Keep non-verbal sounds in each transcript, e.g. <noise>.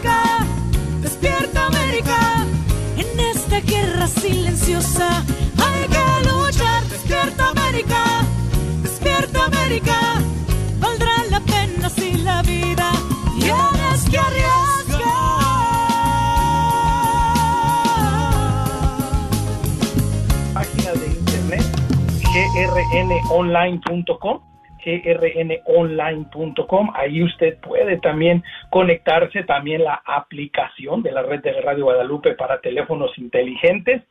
América! ¡Despierta América! En esta guerra silenciosa hay que luchar. Despierta América, despierta América. Valdrá la pena si la vida tienes que arriesgar. página de internet grnonline.com grnonline.com ahí usted puede también conectarse también la aplicación de la red de Radio Guadalupe para teléfonos inteligentes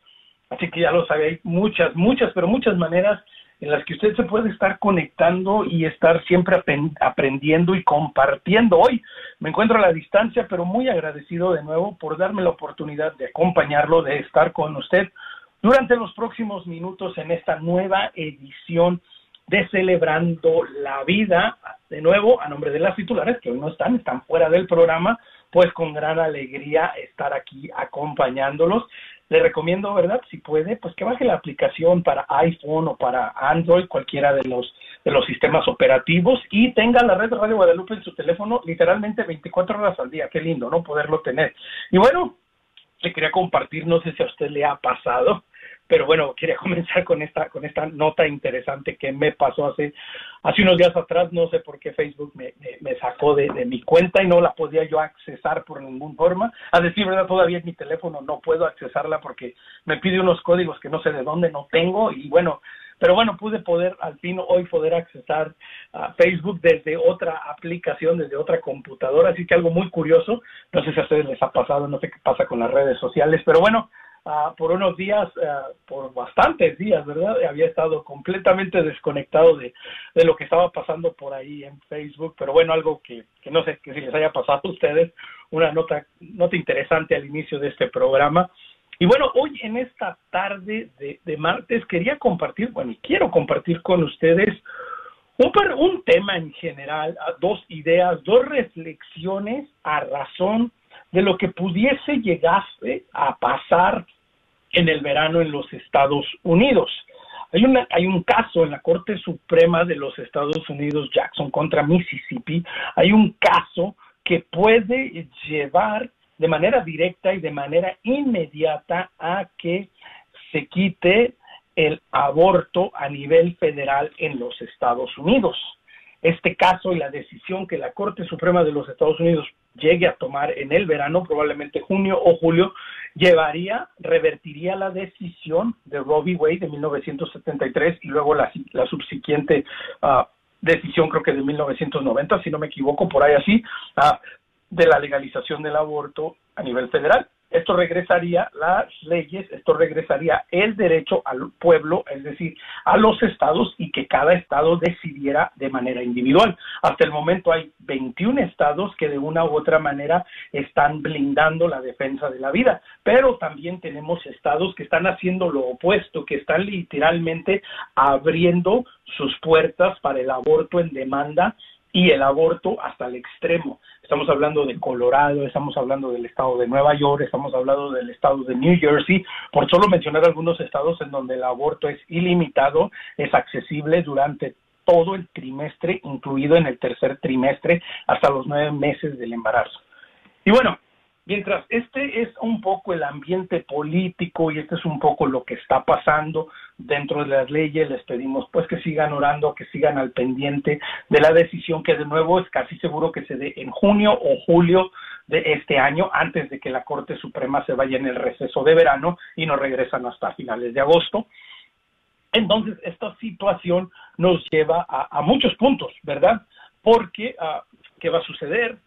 así que ya lo sabe hay muchas muchas pero muchas maneras en las que usted se puede estar conectando y estar siempre aprendiendo y compartiendo. Hoy me encuentro a la distancia, pero muy agradecido de nuevo por darme la oportunidad de acompañarlo, de estar con usted durante los próximos minutos en esta nueva edición de Celebrando la Vida. De nuevo, a nombre de las titulares que hoy no están, están fuera del programa, pues con gran alegría estar aquí acompañándolos. Le recomiendo, ¿verdad? Si puede, pues que baje la aplicación para iPhone o para Android, cualquiera de los de los sistemas operativos y tenga la red Radio Guadalupe en su teléfono literalmente 24 horas al día. Qué lindo, ¿no? Poderlo tener. Y bueno, le quería compartir, no sé si a usted le ha pasado, pero bueno, <laughs> quería comenzar con esta con esta nota interesante que me pasó hace hace unos días atrás, no sé por qué Facebook me, me, sacó de, de, mi cuenta y no la podía yo accesar por ninguna forma. A decir verdad, todavía en mi teléfono no puedo accesarla porque me pide unos códigos que no sé de dónde no tengo y bueno, pero bueno, pude poder al fin hoy poder accesar a Facebook desde otra aplicación, desde otra computadora, así que algo muy curioso, no sé si a ustedes les ha pasado, no sé qué pasa con las redes sociales, pero bueno, Uh, por unos días, uh, por bastantes días, ¿verdad? Había estado completamente desconectado de, de, lo que estaba pasando por ahí en Facebook, pero bueno, algo que, que, no sé que si les haya pasado a ustedes, una nota, nota interesante al inicio de este programa. Y bueno, hoy en esta tarde de, de martes quería compartir, bueno, y quiero compartir con ustedes un, un tema en general, dos ideas, dos reflexiones a razón de lo que pudiese llegarse a pasar en el verano en los Estados Unidos. Hay, una, hay un caso en la Corte Suprema de los Estados Unidos, Jackson contra Mississippi, hay un caso que puede llevar de manera directa y de manera inmediata a que se quite el aborto a nivel federal en los Estados Unidos. Este caso y la decisión que la Corte Suprema de los Estados Unidos llegue a tomar en el verano, probablemente junio o julio, llevaría, revertiría la decisión de v. Wade de 1973 y luego la, la subsiguiente uh, decisión, creo que de 1990, si no me equivoco, por ahí así, uh, de la legalización del aborto a nivel federal. Esto regresaría las leyes, esto regresaría el derecho al pueblo, es decir, a los estados y que cada estado decidiera de manera individual. Hasta el momento hay 21 estados que de una u otra manera están blindando la defensa de la vida, pero también tenemos estados que están haciendo lo opuesto, que están literalmente abriendo sus puertas para el aborto en demanda y el aborto hasta el extremo. Estamos hablando de Colorado, estamos hablando del estado de Nueva York, estamos hablando del estado de New Jersey, por solo mencionar algunos estados en donde el aborto es ilimitado, es accesible durante todo el trimestre, incluido en el tercer trimestre, hasta los nueve meses del embarazo. Y bueno, Mientras este es un poco el ambiente político y este es un poco lo que está pasando dentro de las leyes, les pedimos pues que sigan orando, que sigan al pendiente de la decisión que de nuevo es casi seguro que se dé en junio o julio de este año, antes de que la Corte Suprema se vaya en el receso de verano y no regresan hasta finales de agosto. Entonces, esta situación nos lleva a, muchos puntos, ¿verdad? Porque, uh, ¿qué va a suceder?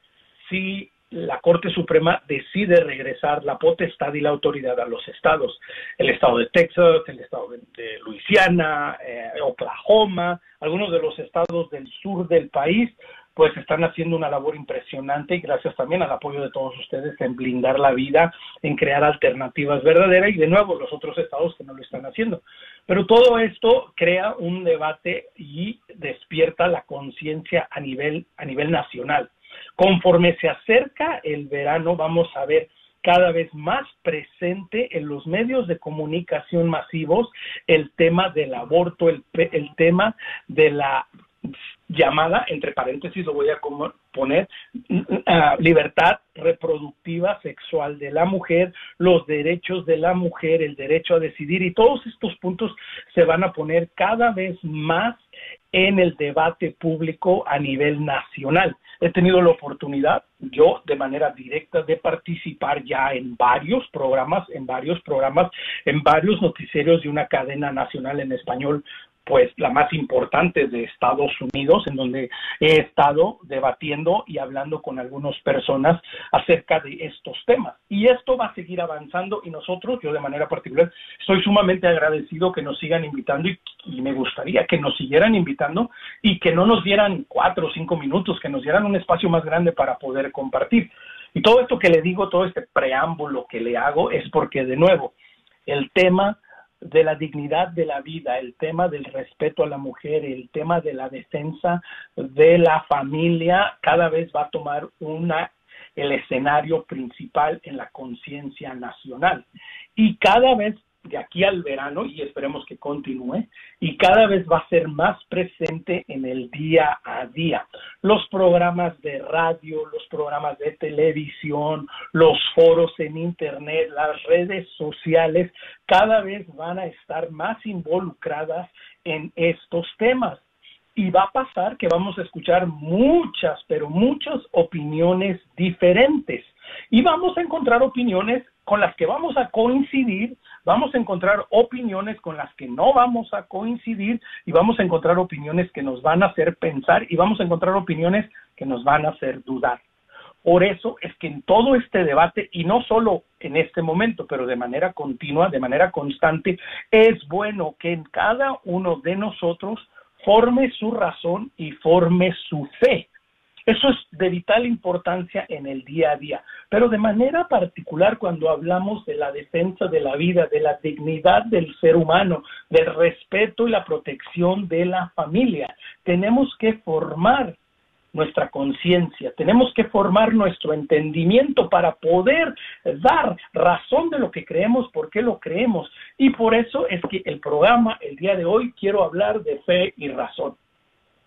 Si la Corte Suprema decide regresar la potestad y la autoridad a los estados. El estado de Texas, el estado de, Luisiana, eh, Oklahoma, algunos de los estados del sur del país, pues están haciendo una labor impresionante y gracias también al apoyo de todos ustedes en blindar la vida, en crear alternativas verdaderas y de nuevo los otros estados que no lo están haciendo. Pero todo esto crea un debate y despierta la conciencia a nivel, a nivel nacional. Conforme se acerca el verano, vamos a ver cada vez más presente en los medios de comunicación masivos el tema del aborto, el, el tema de la llamada, entre paréntesis lo voy a poner, uh, libertad reproductiva sexual de la mujer, los derechos de la mujer, el derecho a decidir y todos estos puntos se van a poner cada vez más en el debate público a nivel nacional. He tenido la oportunidad yo de manera directa de participar ya en varios programas, en varios programas, en varios noticierios de una cadena nacional en español pues la más importante de Estados Unidos, en donde he estado debatiendo y hablando con algunas personas acerca de estos temas. Y esto va a seguir avanzando y nosotros, yo de manera particular, estoy sumamente agradecido que nos sigan invitando y, me gustaría que nos siguieran invitando y que no nos dieran cuatro o cinco minutos, que nos dieran un espacio más grande para poder compartir. Y todo esto que le digo, todo este preámbulo que le hago es porque, de nuevo, el tema de la dignidad de la vida, el tema del respeto a la mujer, el tema de la defensa de la familia, cada vez va a tomar una el escenario principal en la conciencia nacional. Y cada vez de aquí al verano y esperemos que continúe y cada vez va a ser más presente en el día a día. Los programas de radio, los programas de televisión, los foros en internet, las redes sociales, cada vez van a estar más involucradas en estos temas. Y va a pasar que vamos a escuchar muchas, pero muchas opiniones diferentes. Y vamos a encontrar opiniones con las que vamos a coincidir, vamos a encontrar opiniones con las que no vamos a coincidir y vamos a encontrar opiniones que nos van a hacer pensar y vamos a encontrar opiniones que nos van a hacer dudar. Por eso es que en todo este debate, y no solo en este momento, pero de manera continua, de manera constante, es bueno que en cada uno de nosotros forme su razón y forme su fe. Eso es de vital importancia en el día a día, pero de manera particular cuando hablamos de la defensa de la vida, de la dignidad del ser humano, del respeto y la protección de la familia, tenemos que formar nuestra conciencia, tenemos que formar nuestro entendimiento para poder dar razón de lo que creemos, por qué lo creemos. Y por eso es que el programa, el día de hoy, quiero hablar de fe y razón.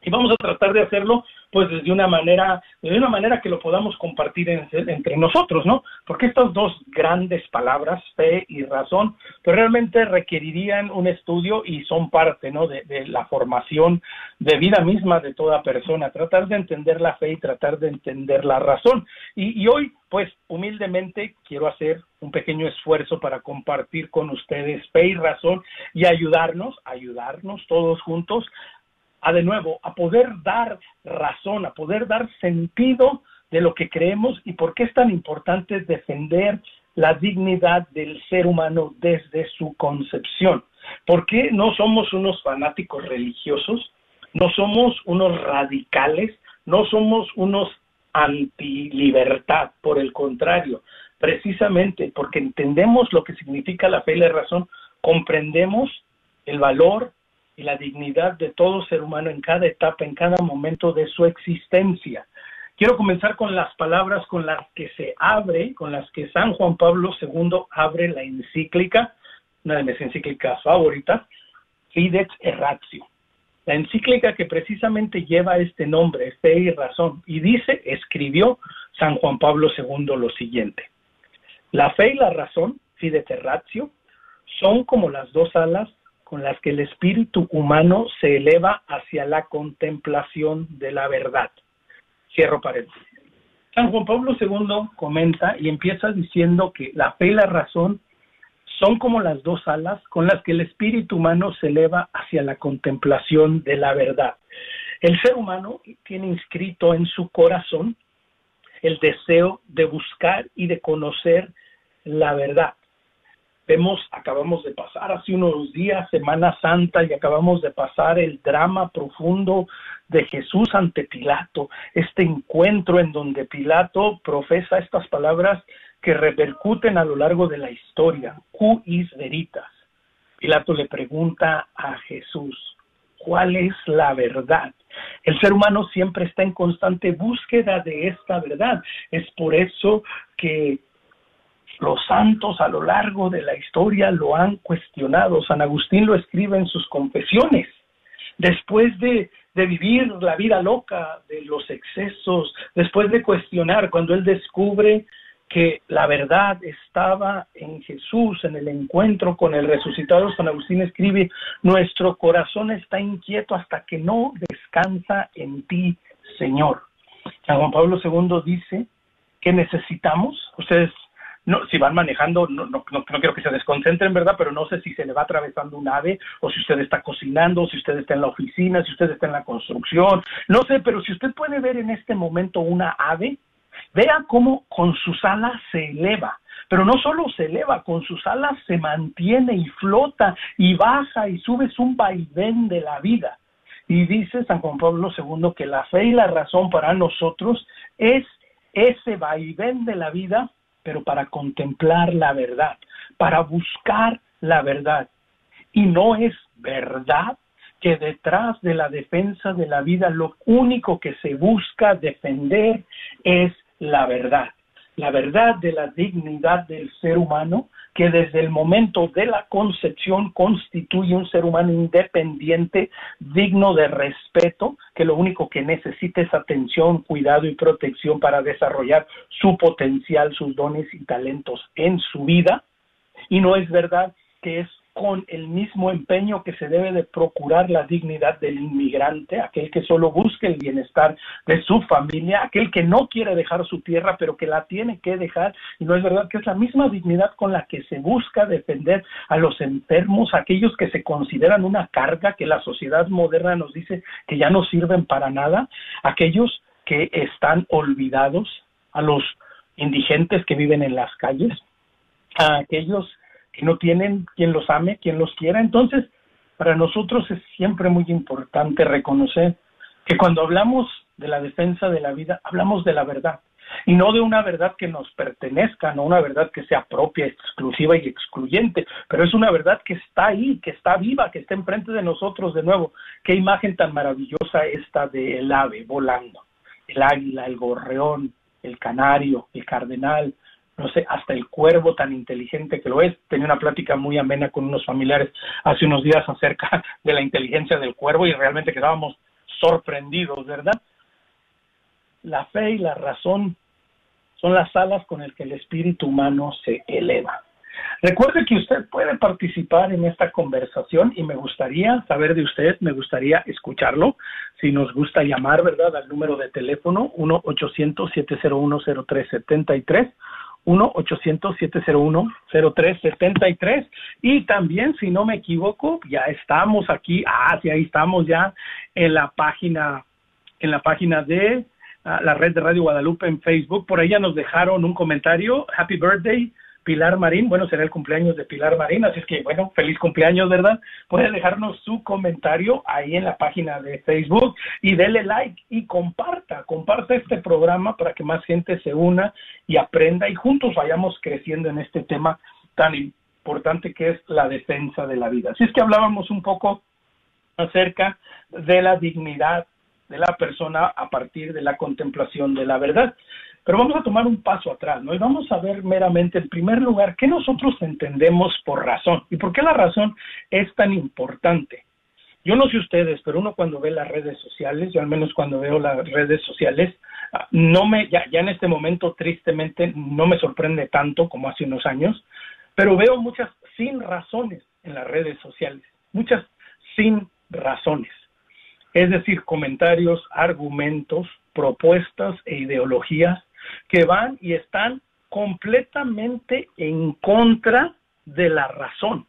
Y vamos a tratar de hacerlo pues desde una manera, de una manera que lo podamos compartir entre nosotros, ¿no? Porque estas dos grandes palabras, fe y razón, pues realmente requerirían un estudio y son parte, ¿no? De, la formación de vida misma de toda persona, tratar de entender la fe y tratar de entender la razón. Y, y hoy, pues humildemente quiero hacer un pequeño esfuerzo para compartir con ustedes fe y razón y ayudarnos, ayudarnos todos juntos a de nuevo, a poder dar razón, a poder dar sentido de lo que creemos y por qué es tan importante defender la dignidad del ser humano desde su concepción. ¿Por qué no somos unos fanáticos religiosos? No somos unos radicales, no somos unos anti-libertad, por el contrario, precisamente porque entendemos lo que significa la fe y la razón, comprendemos el valor y la dignidad de todo ser humano en cada etapa, en cada momento de su existencia. Quiero comenzar con las palabras con las que se abre, con las que San Juan Pablo II abre la encíclica, una de mis encíclicas favoritas, Fidex Erratio. La encíclica que precisamente lleva este nombre, Fe y Razón, y dice, escribió San Juan Pablo II lo siguiente. La fe y la razón, Fidex Erratio, son como las dos alas con las que el espíritu humano se eleva hacia la contemplación de la verdad. Cierro paréntesis. San Juan Pablo II comenta y empieza diciendo que la fe y la razón son como las dos alas con las que el espíritu humano se eleva hacia la contemplación de la verdad. El ser humano tiene inscrito en su corazón el deseo de buscar y de conocer la verdad. Vemos, acabamos de pasar hace unos días Semana Santa y acabamos de pasar el drama profundo de Jesús ante Pilato, este encuentro en donde Pilato profesa estas palabras que repercuten a lo largo de la historia, Q is veritas. Pilato le pregunta a Jesús, ¿cuál es la verdad? El ser humano siempre está en constante búsqueda de esta verdad. Es por eso que los santos a lo largo de la historia lo han cuestionado. San Agustín lo escribe en sus confesiones. Después de, vivir la vida loca de los excesos, después de cuestionar, cuando él descubre que la verdad estaba en Jesús, en el encuentro con el resucitado, San Agustín escribe, nuestro corazón está inquieto hasta que no descansa en ti, Señor. San Juan Pablo II dice que necesitamos, ustedes no, si van manejando, no, no, no, quiero que se desconcentren, ¿verdad? Pero no sé si se le va atravesando un ave, o si usted está cocinando, si usted está en la oficina, si usted está en la construcción, no sé, pero si usted puede ver en este momento una ave, vea cómo con sus alas se eleva. Pero no solo se eleva, con sus alas se mantiene y flota y baja y sube, es un vaivén de la vida. Y dice San Juan Pablo II que la fe y la razón para nosotros es ese vaivén de la vida pero para contemplar la verdad, para buscar la verdad. Y no es verdad que detrás de la defensa de la vida lo único que se busca defender es la verdad la verdad de la dignidad del ser humano, que desde el momento de la concepción constituye un ser humano independiente, digno de respeto, que lo único que necesita es atención, cuidado y protección para desarrollar su potencial, sus dones y talentos en su vida. Y no es verdad que es con el mismo empeño que se debe de procurar la dignidad del inmigrante, aquel que solo busca el bienestar de su familia, aquel que no quiere dejar su tierra, pero que la tiene que dejar, y no es verdad que es la misma dignidad con la que se busca defender a los enfermos, aquellos que se consideran una carga, que la sociedad moderna nos dice que ya no sirven para nada, aquellos que están olvidados, a los indigentes que viven en las calles, a aquellos que no tienen quien los ame, quien los quiera. Entonces, para nosotros es siempre muy importante reconocer que cuando hablamos de la defensa de la vida, hablamos de la verdad y no de una verdad que nos pertenezca, no una verdad que sea propia, exclusiva y excluyente, pero es una verdad que está ahí, que está viva, que está enfrente de nosotros de nuevo. Qué imagen tan maravillosa esta del ave volando, el águila, el gorreón, el canario, el cardenal, no sé, hasta el cuervo tan inteligente que lo es. Tenía una plática muy amena con unos familiares hace unos días acerca <laughs> de la inteligencia del cuervo y realmente quedábamos sorprendidos, ¿verdad? La fe y la razón son las alas con las que el espíritu humano se eleva. Recuerde que usted puede participar en esta conversación y me gustaría saber de usted, me gustaría escucharlo. Si nos gusta llamar, ¿verdad?, al número de teléfono 1-800-701-0373 1-800-701-0373. Y también, si no me equivoco, ya estamos aquí, ah, sí, ahí estamos ya en la página, en la página de ah, la red de Radio Guadalupe en Facebook. Por ahí ya nos dejaron un comentario. Happy birthday Pilar Marín. Bueno, será el cumpleaños de Pilar Marín, así es que, bueno, feliz cumpleaños, ¿verdad? Puede dejarnos su comentario ahí en la página de Facebook y dele like y comparta, comparta este programa para que más gente se una y aprenda y juntos vayamos creciendo en este tema tan importante que es la defensa de la vida. Así es que hablábamos un poco acerca de la dignidad de la persona a partir de la contemplación de la verdad. Pero vamos a tomar un paso atrás, ¿no? Y vamos a ver meramente, en primer lugar, qué nosotros entendemos por razón y por qué la razón es tan importante. Yo no sé ustedes, pero uno cuando ve las redes sociales, yo al menos cuando veo las redes sociales, ah, no me, ya, ya en este momento tristemente no me sorprende tanto como hace unos años, pero veo muchas sin razones en las redes sociales, muchas sin razones. Es decir, comentarios, argumentos, propuestas e ideologías que van y están completamente en contra de la razón,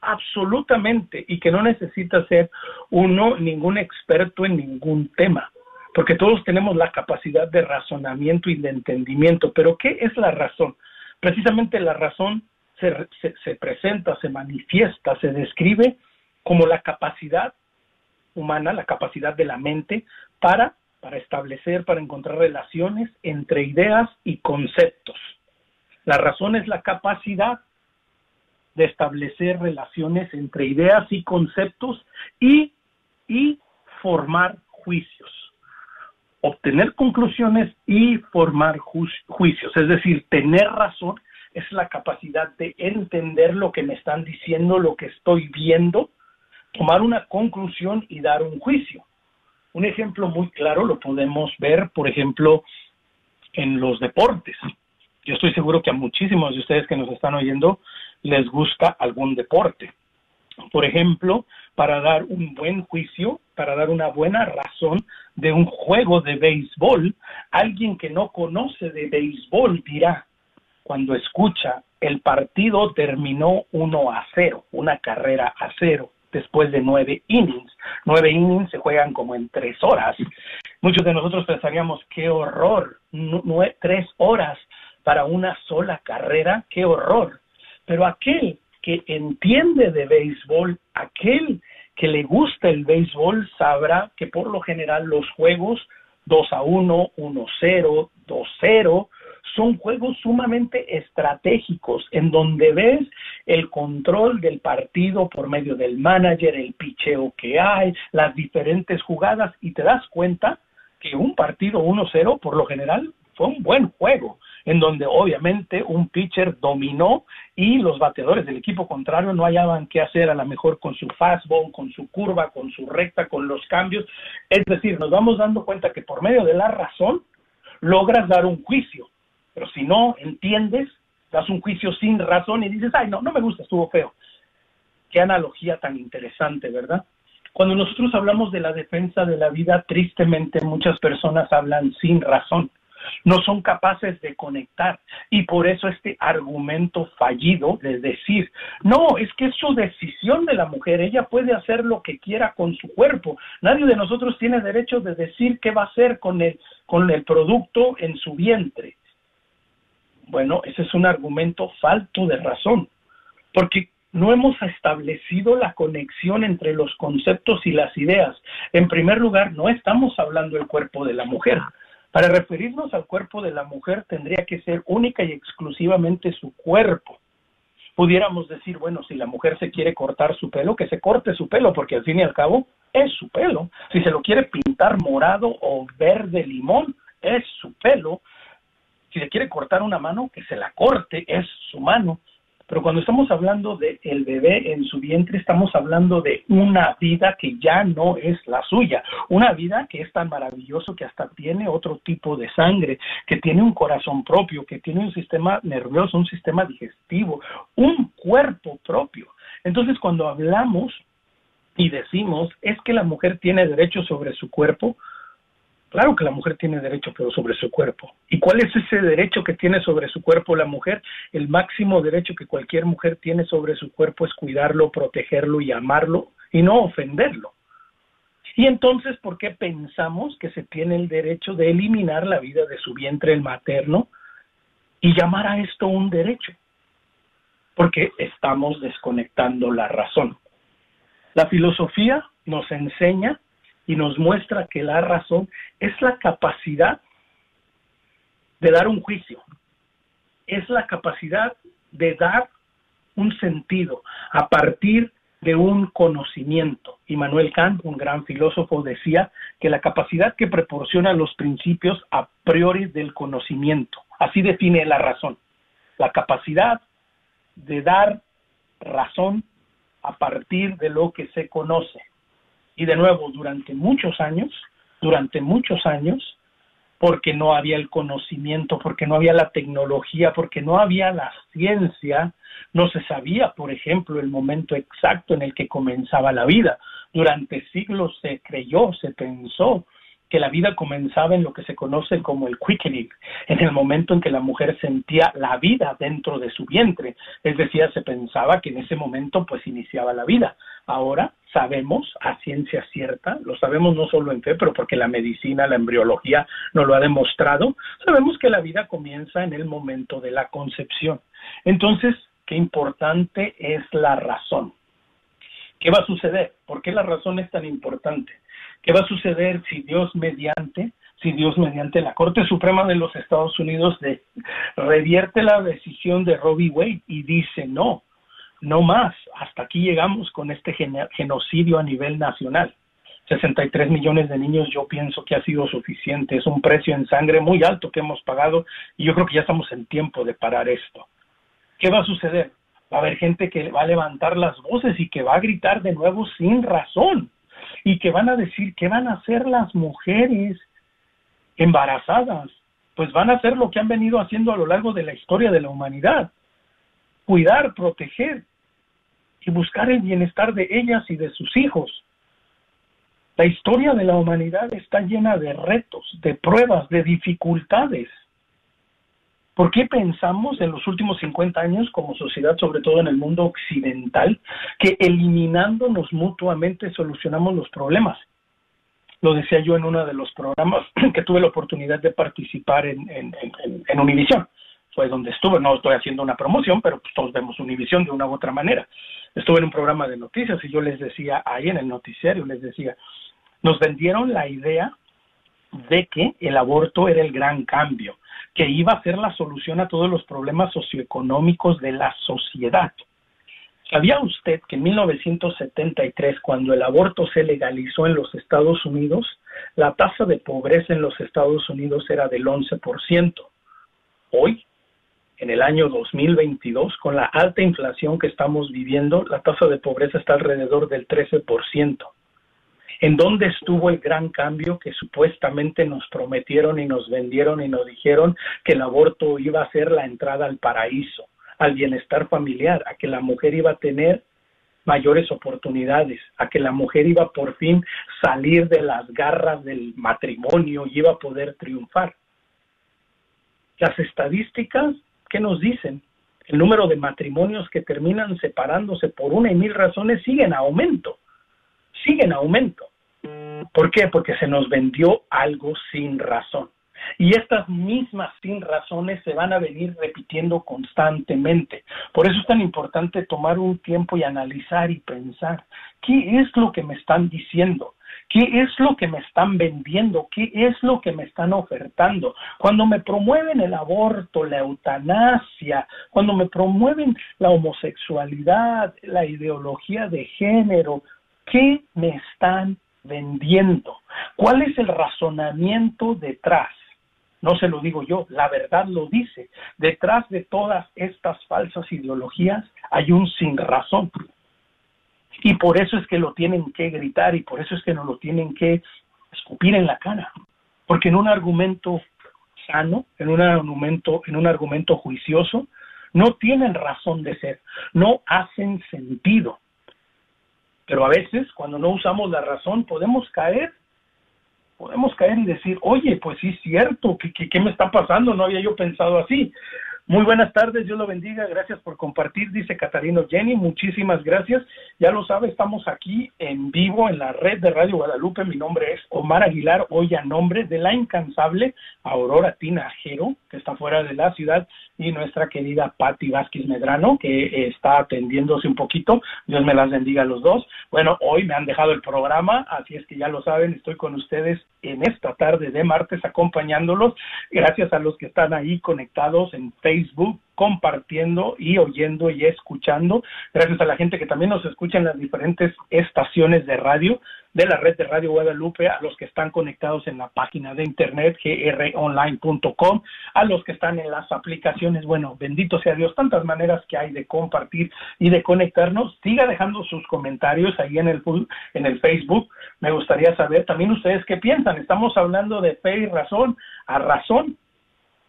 absolutamente, y que no necesita ser uno ningún experto en ningún tema, porque todos tenemos la capacidad de razonamiento y de entendimiento, pero ¿qué es la razón? Precisamente la razón se, se, presenta, se manifiesta, se describe como la capacidad humana, la capacidad de la mente para para establecer, para encontrar relaciones entre ideas y conceptos. La razón es la capacidad de establecer relaciones entre ideas y conceptos y, formar juicios. Obtener conclusiones y formar juicios, es decir, tener razón es la capacidad de entender lo que me están diciendo, lo que estoy viendo, tomar una conclusión y dar un juicio. Un ejemplo muy claro lo podemos ver, por ejemplo, en los deportes. Yo estoy seguro que a muchísimos de ustedes que nos están oyendo les gusta algún deporte. Por ejemplo, para dar un buen juicio, para dar una buena razón de un juego de béisbol, alguien que no conoce de béisbol dirá, cuando escucha el partido terminó 1 a 0, una carrera a cero después de nueve innings. Nueve innings se juegan como en tres horas. Muchos de nosotros pensaríamos, qué horror, tres horas para una sola carrera, qué horror. Pero aquel que entiende de béisbol, aquel que le gusta el béisbol, sabrá que por lo general los juegos 2 a 1, 1 0, 2 0, son juegos sumamente estratégicos en donde ves el control del partido por medio del manager, el picheo que hay, las diferentes jugadas y te das cuenta que un partido 1-0 por lo general fue un buen juego, en donde obviamente un pitcher dominó y los bateadores del equipo contrario no hallaban qué hacer a lo mejor con su fastball, con su curva, con su recta, con los cambios. Es decir, nos vamos dando cuenta que por medio de la razón logras dar un juicio pero si no entiendes, das un juicio sin razón y dices, ay, no, no me gusta, estuvo feo. Qué analogía tan interesante, ¿verdad? Cuando nosotros hablamos de la defensa de la vida, tristemente muchas personas hablan sin razón, no son capaces de conectar y por eso este argumento fallido de decir, no, es que es su decisión de la mujer, ella puede hacer lo que quiera con su cuerpo, nadie de nosotros tiene derecho de decir qué va a hacer con el, con el producto en su vientre. Bueno, ese es un argumento falto de razón, porque no hemos establecido la conexión entre los conceptos y las ideas. En primer lugar, no estamos hablando del cuerpo de la mujer. Para referirnos al cuerpo de la mujer tendría que ser única y exclusivamente su cuerpo. Pudiéramos decir, bueno, si la mujer se quiere cortar su pelo, que se corte su pelo, porque al fin y al cabo es su pelo. Si se lo quiere pintar morado o verde limón, es su pelo si le quiere cortar una mano, que se la corte, es su mano. Pero cuando estamos hablando de el bebé en su vientre, estamos hablando de una vida que ya no es la suya, una vida que es tan maravilloso que hasta tiene otro tipo de sangre, que tiene un corazón propio, que tiene un sistema nervioso, un sistema digestivo, un cuerpo propio. Entonces, cuando hablamos y decimos es que la mujer tiene derecho sobre su cuerpo, Claro que la mujer tiene derecho pero sobre su cuerpo. ¿Y cuál es ese derecho que tiene sobre su cuerpo la mujer? El máximo derecho que cualquier mujer tiene sobre su cuerpo es cuidarlo, protegerlo y amarlo y no ofenderlo. Y entonces, ¿por qué pensamos que se tiene el derecho de eliminar la vida de su vientre el materno y llamar a esto un derecho? porque estamos desconectando la razón. La filosofía nos enseña y nos muestra que la razón es la capacidad de dar un juicio, es la capacidad de dar un sentido a partir de un conocimiento. Y Manuel Kant, un gran filósofo, decía que la capacidad que proporciona los principios a priori del conocimiento. Así define la razón. La capacidad de dar razón a partir de lo que se conoce. Y de nuevo, durante muchos años, durante muchos años, porque no había el conocimiento, porque no había la tecnología, porque no había la ciencia, no se sabía, por ejemplo, el momento exacto en el que comenzaba la vida. Durante siglos se creyó, se pensó que la vida comenzaba en lo que se conoce como el quickening, en el momento en que la mujer sentía la vida dentro de su vientre. Es decir, se pensaba que en ese momento pues iniciaba la vida. Ahora sabemos a ciencia cierta, lo sabemos no solo en fe, pero porque la medicina, la embriología nos lo ha demostrado, sabemos que la vida comienza en el momento de la concepción. Entonces, qué importante es la razón. ¿Qué va a suceder? ¿Por qué la razón es tan importante? ¿Qué va a suceder si Dios mediante, si Dios mediante la Corte Suprema de los Estados Unidos revierte la decisión de Robbie Wade y dice no, no más, hasta aquí llegamos con este genocidio a nivel nacional? 63 millones de niños yo pienso que ha sido suficiente, es un precio en sangre muy alto que hemos pagado y yo creo que ya estamos en tiempo de parar esto. ¿Qué va a suceder? Va a haber gente que va a levantar las voces y que va a gritar de nuevo sin razón y que van a decir qué van a hacer las mujeres embarazadas. Pues van a hacer lo que han venido haciendo a lo largo de la historia de la humanidad. Cuidar, proteger y buscar el bienestar de ellas y de sus hijos. La historia de la humanidad está llena de retos, de pruebas, de dificultades. ¿Por qué pensamos en los últimos 50 años como sociedad, sobre todo en el mundo occidental, que eliminándonos mutuamente solucionamos los problemas? Lo decía yo en uno de los programas <clears throat> que tuve la oportunidad de participar en, en. Fue donde estuve, no estoy haciendo una promoción, pero pues todos vemos Univisión de una u otra manera. Estuve en un programa de noticias y yo les decía ahí en el noticiario, les decía, nos vendieron la idea de que el aborto era el gran cambio que iba a ser la solución a todos los problemas socioeconómicos de la sociedad. ¿Sabía usted que en 1973, cuando el aborto se legalizó en los Estados Unidos, la tasa de pobreza en los Estados Unidos era del 11%? Hoy, en el año 2022, con la alta inflación que estamos viviendo, la tasa de pobreza está alrededor del 13% en dónde estuvo el gran cambio que supuestamente nos prometieron y nos vendieron y nos dijeron que el aborto iba a ser la entrada al paraíso, al bienestar familiar, a que la mujer iba a tener mayores oportunidades, a que la mujer iba por fin salir de las garras del matrimonio y iba a poder triunfar. Las estadísticas, ¿qué nos dicen? El número de matrimonios que terminan separándose por una y mil razones sigue en aumento sigue en aumento. ¿Por qué? Porque se nos vendió algo sin razón. Y estas mismas sin razones se van a venir repitiendo constantemente. Por eso es tan importante tomar un tiempo y analizar y pensar, ¿qué es lo que me están diciendo? ¿Qué es lo que me están vendiendo? ¿Qué es lo que me están ofertando? Cuando me promueven el aborto, la eutanasia, cuando me promueven la homosexualidad, la ideología de género, ¿Qué me están vendiendo? ¿Cuál es el razonamiento detrás? No se lo digo yo, la verdad lo dice. Detrás de todas estas falsas ideologías hay un sin razón. Y por eso es que lo tienen que gritar y por eso es que no lo tienen que escupir en la cara. Porque en un argumento sano, en un argumento, en un argumento juicioso, no tienen razón de ser, no hacen sentido. Pero a veces, cuando no usamos la razón, podemos caer, podemos caer y decir, oye, pues sí es cierto, ¿qué, qué, me está pasando? No había yo pensado así. Muy buenas tardes, Dios lo bendiga, gracias por compartir, dice Catarino Jenny, muchísimas gracias. Ya lo sabe, estamos aquí en vivo en la red de Radio Guadalupe, mi nombre es Omar Aguilar, hoy a nombre de la incansable Aurora Tinajero, que está fuera de la ciudad, y nuestra querida Patti Vázquez Medrano, que está atendiéndose un poquito, Dios me las bendiga a los dos. Bueno, hoy me han dejado el programa, así es que ya lo saben, estoy con ustedes en esta tarde de martes acompañándolos, gracias a los que están ahí conectados en Facebook Facebook compartiendo y oyendo y escuchando. Gracias a la gente que también nos escucha en las diferentes estaciones de radio de la red de Radio Guadalupe, a los que están conectados en la página de internet gronline.com, a los que están en las aplicaciones. Bueno, bendito sea Dios, tantas maneras que hay de compartir y de conectarnos. Siga dejando sus comentarios ahí en el en el Facebook. Me gustaría saber también ustedes qué piensan. Estamos hablando de fe y razón, a razón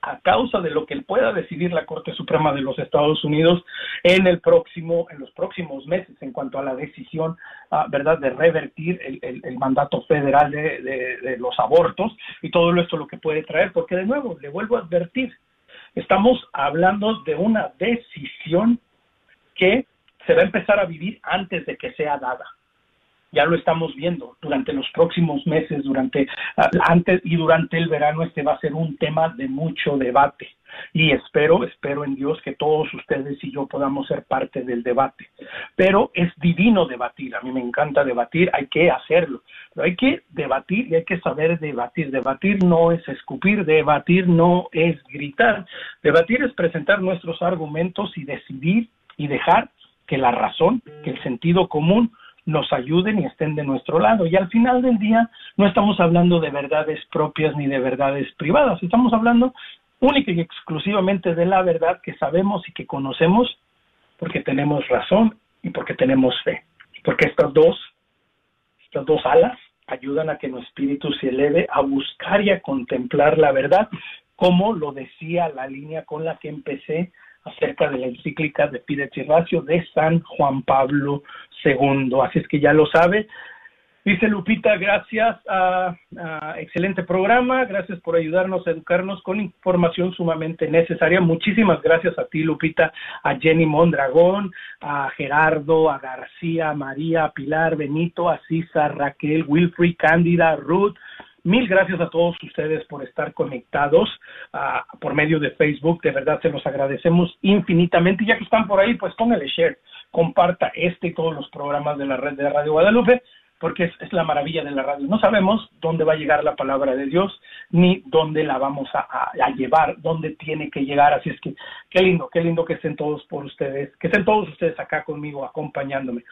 a causa de lo que pueda decidir la Corte Suprema de los Estados Unidos en el próximo, en los próximos meses, en cuanto a la decisión, ah, verdad, de revertir el, mandato federal de, de, los abortos y todo esto lo que puede traer, porque de nuevo le vuelvo a advertir, estamos hablando de una decisión que se va a empezar a vivir antes de que sea dada ya lo estamos viendo durante los próximos meses, durante ah, antes y durante el verano este va a ser un tema de mucho debate y espero, espero en Dios que todos ustedes y yo podamos ser parte del debate. Pero es divino debatir, a mí me encanta debatir, hay que hacerlo, pero hay que debatir y hay que saber debatir. Debatir no es escupir, debatir no es gritar, debatir es presentar nuestros argumentos y decidir y dejar que la razón, que el sentido común nos ayuden y estén de nuestro lado. Y al final del día no estamos hablando de verdades propias ni de verdades privadas, estamos hablando única y exclusivamente de la verdad que sabemos y que conocemos porque tenemos razón y porque tenemos fe. Porque estas dos, estas dos alas ayudan a que nuestro espíritu se eleve a buscar y a contemplar la verdad, como lo decía la línea con la que empecé acerca de la encíclica de Fides y de San Juan Pablo II. Así es que ya lo sabe. Dice Lupita, gracias, a, excelente programa, gracias por ayudarnos a educarnos con información sumamente necesaria. Muchísimas gracias a ti, Lupita, a Jenny Mondragón, a Gerardo, a García, a María, a Pilar, Benito, a Cisa, Raquel, Wilfrey, Cándida, Ruth, Mil gracias a todos ustedes por estar conectados uh, por medio de Facebook. De verdad se los agradecemos infinitamente. Y ya que están por ahí, pues póngale share, comparta este y todos los programas de la red de Radio Guadalupe, porque es, la maravilla de la radio. No sabemos dónde va a llegar la palabra de Dios, ni dónde la vamos a llevar, dónde tiene que llegar. Así es que qué lindo, qué lindo que estén todos por ustedes, que estén todos ustedes acá conmigo, acompañándome.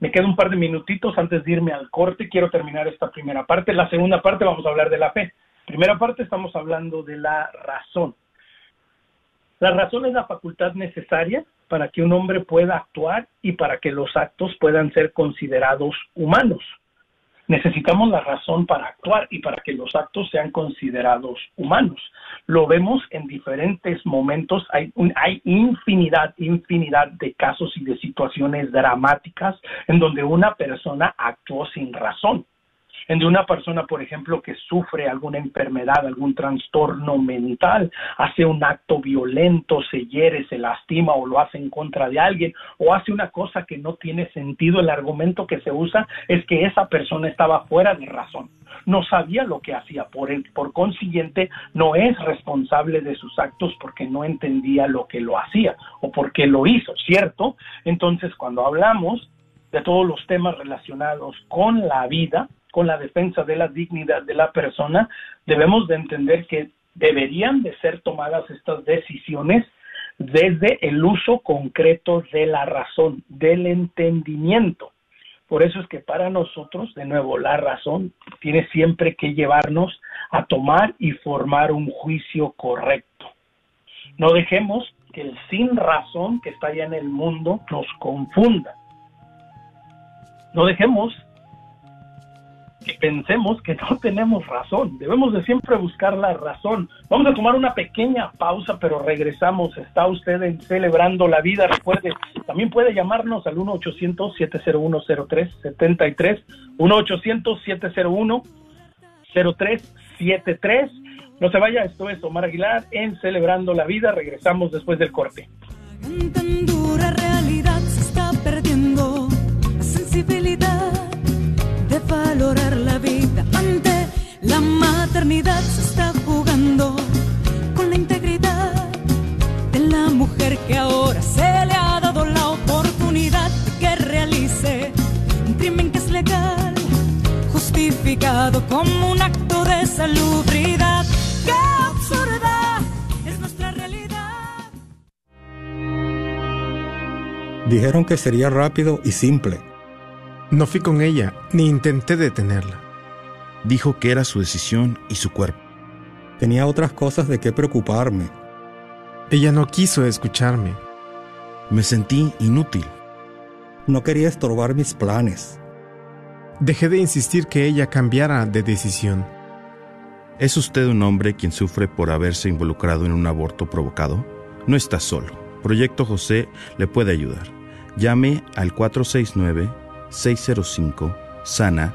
Me queda un par de minutitos antes de irme al corte. Quiero terminar esta primera parte. La segunda parte vamos a hablar de la fe. Primera parte estamos hablando de la razón. La razón es la facultad necesaria para que un hombre pueda actuar y para que los actos puedan ser considerados humanos. Necesitamos la razón para actuar y para que los actos sean considerados humanos. Lo vemos en diferentes momentos. Hay, hay infinidad, infinidad de casos y de situaciones dramáticas en donde una persona actuó sin razón en de una persona, por ejemplo, que sufre alguna enfermedad, algún trastorno mental, hace un acto violento, se hiere, se lastima o lo hace en contra de alguien o hace una cosa que no tiene sentido, el argumento que se usa es que esa persona estaba fuera de razón, no sabía lo que hacía, por, el, por consiguiente no es responsable de sus actos porque no entendía lo que lo hacía o porque lo hizo, ¿cierto? Entonces, cuando hablamos de todos los temas relacionados con la vida, con la defensa de la dignidad de la persona, debemos de entender que deberían de ser tomadas estas decisiones desde el uso concreto de la razón, del entendimiento. Por eso es que para nosotros, de nuevo, la razón tiene siempre que llevarnos a tomar y formar un juicio correcto. No dejemos que el sin razón que está allá en el mundo nos confunda. No dejemos que pensemos que no tenemos razón. Debemos de siempre buscar la razón. Vamos a tomar una pequeña pausa, pero regresamos. Está usted celebrando la vida. Recuerde, también puede llamarnos al 1-800-701-0373. 1-800-701-0373 No se vaya, esto es Omar Aguilar en Celebrando la Vida. Regresamos después del corte. Tan dura realidad se está perdiendo la sensibilidad de valorar vida ante la maternidad se está jugando con la integridad de la mujer que ahora se le ha dado la oportunidad de que realice un crimen que es legal justificado como un acto de salubridad. ¡Qué absurda es nuestra realidad! Dijeron que sería rápido y simple. No fui con ella, ni intenté detenerla. Dijo que era su decisión y su cuerpo. Tenía otras cosas de qué preocuparme. Ella no quiso escucharme. Me sentí inútil. No quería estorbar mis planes. Dejé de insistir que ella cambiara de decisión. ¿Es usted un hombre quien sufre por haberse involucrado en un aborto provocado? No está solo. Proyecto José le puede ayudar. Llame al 469-605-SANA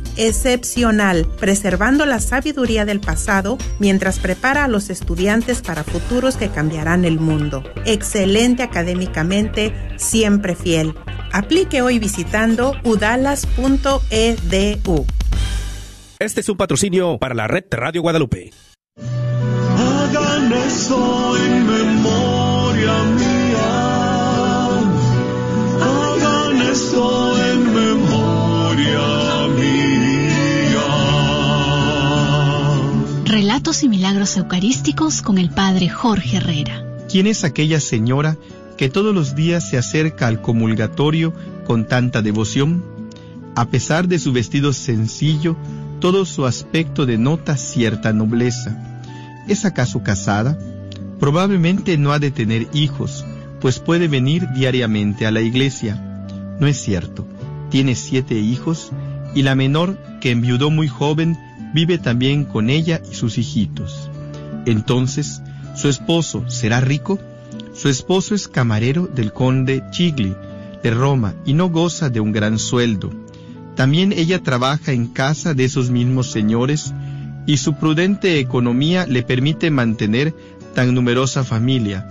excepcional, preservando la sabiduría del pasado mientras prepara a los estudiantes para futuros que cambiarán el mundo. Excelente académicamente, siempre fiel. Aplique hoy visitando udalas.edu. Este es un patrocinio para la red Radio Guadalupe. Hagan eso Relatos y milagros eucarísticos con el Padre Jorge Herrera. ¿Quién es aquella señora que todos los días se acerca al comulgatorio con tanta devoción? A pesar de su vestido sencillo, todo su aspecto denota cierta nobleza. ¿Es acaso casada? Probablemente no ha de tener hijos, pues puede venir diariamente a la iglesia. No es cierto. Tiene siete hijos y la menor, que enviudó muy joven, vive también con ella y sus hijitos. Entonces, ¿su esposo será rico? Su esposo es camarero del conde Chigli de Roma y no goza de un gran sueldo. También ella trabaja en casa de esos mismos señores y su prudente economía le permite mantener tan numerosa familia.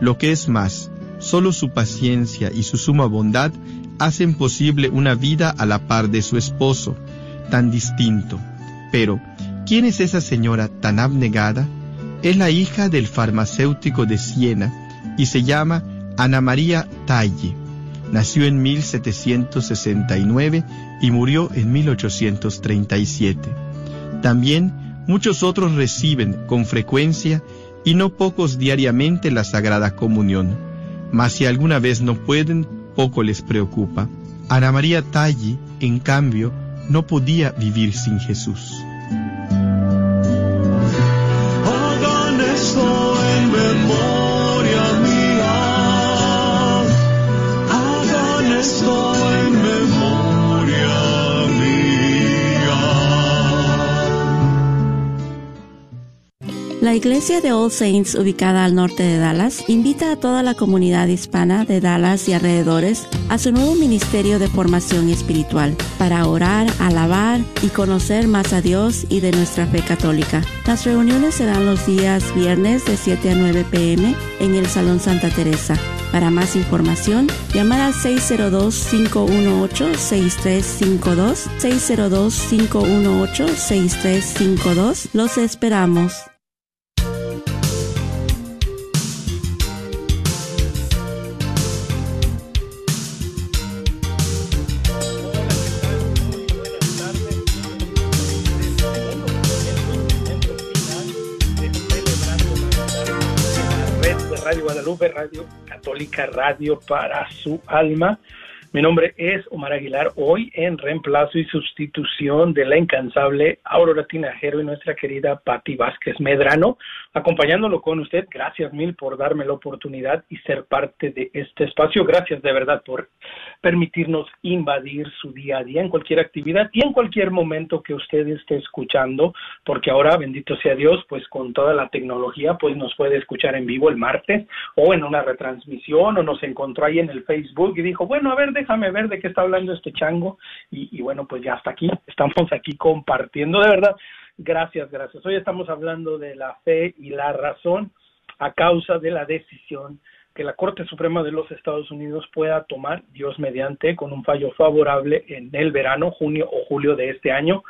Lo que es más, solo su paciencia y su suma bondad hacen posible una vida a la par de su esposo, tan distinto. Pero, ¿quién es esa señora tan abnegada? Es la hija del farmacéutico de Siena y se llama Ana María Talle. Nació en 1769 y murió en 1837. También muchos otros reciben con frecuencia y no pocos diariamente la Sagrada Comunión, mas si alguna vez no pueden, poco les preocupa. Ana María Talli, en cambio, no podía vivir sin Jesús. La iglesia de All Saints, ubicada al norte de Dallas, invita a toda la comunidad hispana de Dallas y alrededores a su nuevo ministerio de formación espiritual para orar, alabar y conocer más a Dios y de nuestra fe católica. Las reuniones serán los días viernes de 7 a 9 pm en el Salón Santa Teresa. Para más información, llamar al 602-518-6352, 602-518-6352. Los esperamos. Radio Católica, Radio para su alma. Mi nombre es Omar Aguilar, hoy en reemplazo y sustitución de la incansable Aurora Tinajero y nuestra querida Patti Vázquez Medrano, acompañándolo con usted. Gracias mil por darme la oportunidad y ser parte de este espacio. Gracias de verdad por permitirnos invadir su día a día en cualquier actividad y en cualquier momento que usted esté escuchando, porque ahora, bendito sea Dios, pues con toda la tecnología, pues nos puede escuchar en vivo el martes o en una retransmisión o nos encontró ahí en el Facebook y dijo, bueno, a ver, déjame ver de qué está hablando este chango y, y bueno, pues ya hasta aquí, estamos aquí compartiendo, de verdad, gracias, gracias. Hoy estamos hablando de la fe y la razón a causa de la decisión que la Corte Suprema de los Estados Unidos pueda tomar, Dios mediante, con un fallo favorable en el verano, junio o julio de este año,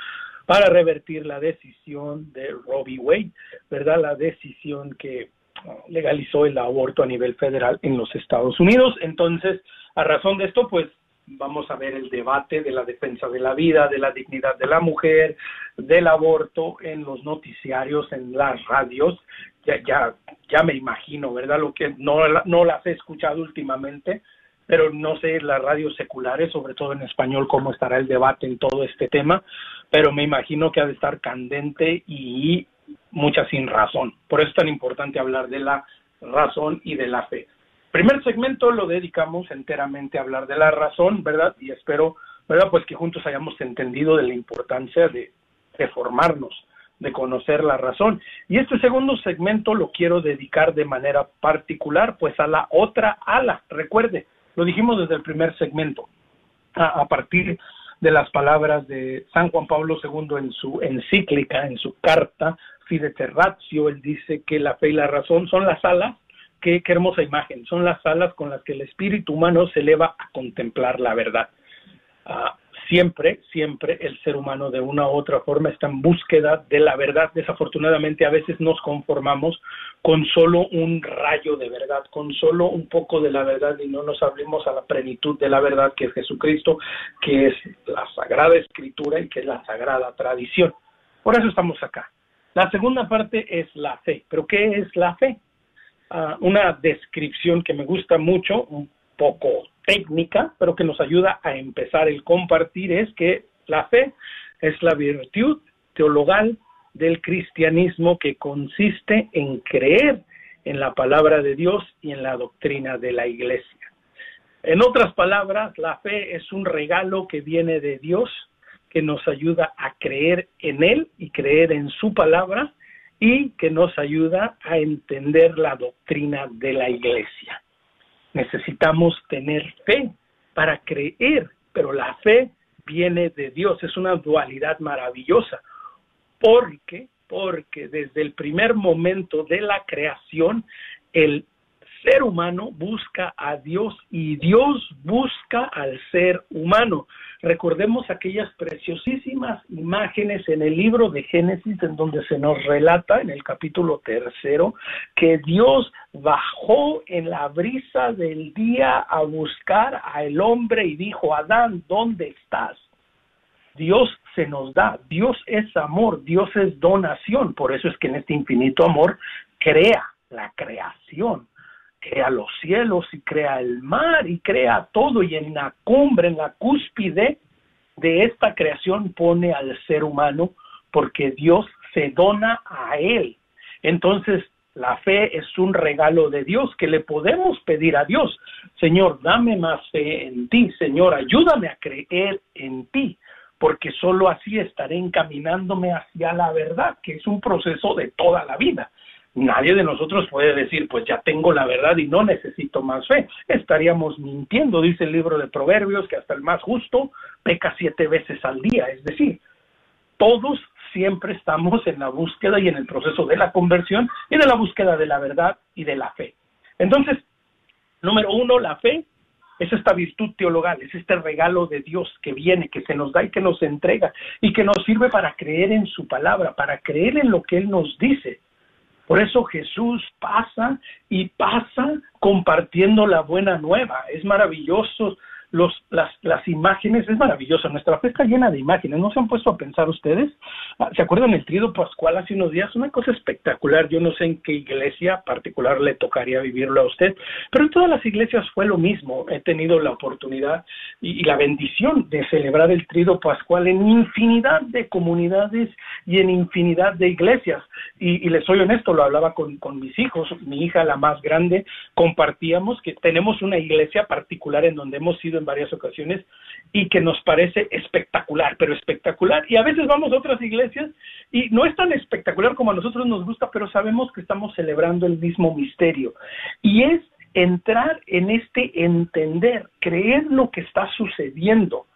para revertir la decisión de v. Wade, ¿verdad? La decisión que uh, legalizó el aborto a nivel federal en los Estados Unidos. Entonces, a razón de esto, pues vamos a ver el debate de la defensa de la vida, de la dignidad de la mujer, del aborto en los noticiarios, en las radios. Ya, ya, ya me imagino, ¿verdad? Lo que no, no las he escuchado últimamente, pero no sé las radios seculares, sobre todo en español, cómo estará el debate en todo este tema, pero me imagino que ha de estar candente y mucha sin razón. Por eso es tan importante hablar de la razón y de la fe. Primer segmento lo dedicamos enteramente a hablar de la razón, ¿verdad? Y espero, ¿verdad? Pues que juntos hayamos entendido de la importancia de, de formarnos, de conocer la razón. Y este segundo segmento lo quiero dedicar de manera particular, pues a la otra ala. Recuerde, lo dijimos desde el primer segmento, a, partir de las palabras de San Juan Pablo II en su encíclica, en su carta Fidete Ratio, él dice que la fe y la razón son las alas qué, qué hermosa imagen. Son las alas con las que el espíritu humano se eleva a contemplar la verdad. Ah, siempre, siempre el ser humano de una u otra forma está en búsqueda de la verdad. Desafortunadamente a veces nos conformamos con solo un rayo de verdad, con solo un poco de la verdad y no nos abrimos a la plenitud de la verdad que es Jesucristo, que es la sagrada escritura y que es la sagrada tradición. Por eso estamos acá. La segunda parte es la fe. ¿Pero qué es la fe? Ah, una descripción que me gusta mucho, un poco técnica, pero que nos ayuda a empezar el compartir, es que la fe es la virtud teologal del cristianismo que consiste en creer en la palabra de Dios y en la doctrina de la iglesia. En otras palabras, la fe es un regalo que viene de Dios, que nos ayuda a creer en Él y creer en su palabra y que nos ayuda a entender la doctrina de la iglesia. Necesitamos tener fe para creer, pero la fe viene de Dios, es una dualidad maravillosa, porque porque desde el primer momento de la creación el ser humano busca a Dios y Dios busca al ser humano. Recordemos aquellas preciosísimas imágenes en el libro de Génesis en donde se nos relata en el capítulo tercero que Dios bajó en la brisa del día a buscar al hombre y dijo, Adán, ¿dónde estás? Dios se nos da, Dios es amor, Dios es donación, por eso es que en este infinito amor crea la creación crea los cielos y crea el mar y crea todo y en la cumbre, en la cúspide de esta creación pone al ser humano porque Dios se dona a él. Entonces, la fe es un regalo de Dios que le podemos pedir a Dios. Señor, dame más fe en ti. Señor, ayúdame a creer en ti, porque solo así estaré encaminándome hacia la verdad, que es un proceso de toda la vida. Nadie de nosotros puede decir, pues ya tengo la verdad y no necesito más fe. Estaríamos mintiendo, dice el libro de Proverbios, que hasta el más justo peca siete veces al día. Es decir, todos siempre estamos en la búsqueda y en el proceso de la conversión y de la búsqueda de la verdad y de la fe. Entonces, número uno, la fe es esta virtud teologal, es este regalo de Dios que viene, que se nos da y que nos entrega y que nos sirve para creer en su palabra, para creer en lo que Él nos dice. Por eso Jesús pasa y pasa compartiendo la buena nueva. Es maravilloso los, las, las imágenes, es maravilloso, nuestra fe está llena de imágenes, ¿no se han puesto a pensar ustedes? Ah, ¿Se acuerdan el trío pascual hace unos días? Una cosa espectacular, yo no sé en qué iglesia particular le tocaría vivirlo a usted, pero en todas las iglesias fue lo mismo, he tenido la oportunidad y, la bendición de celebrar el trío pascual en infinidad de comunidades y en infinidad de iglesias, y, y les soy honesto, lo hablaba con, con mis hijos, mi hija la más grande, compartíamos que tenemos una iglesia particular en donde hemos ido en varias ocasiones y que nos parece espectacular, pero espectacular. Y a veces vamos a otras iglesias y no es tan espectacular como a nosotros nos gusta, pero sabemos que estamos celebrando el mismo misterio. Y es entrar en este entender, creer lo que está sucediendo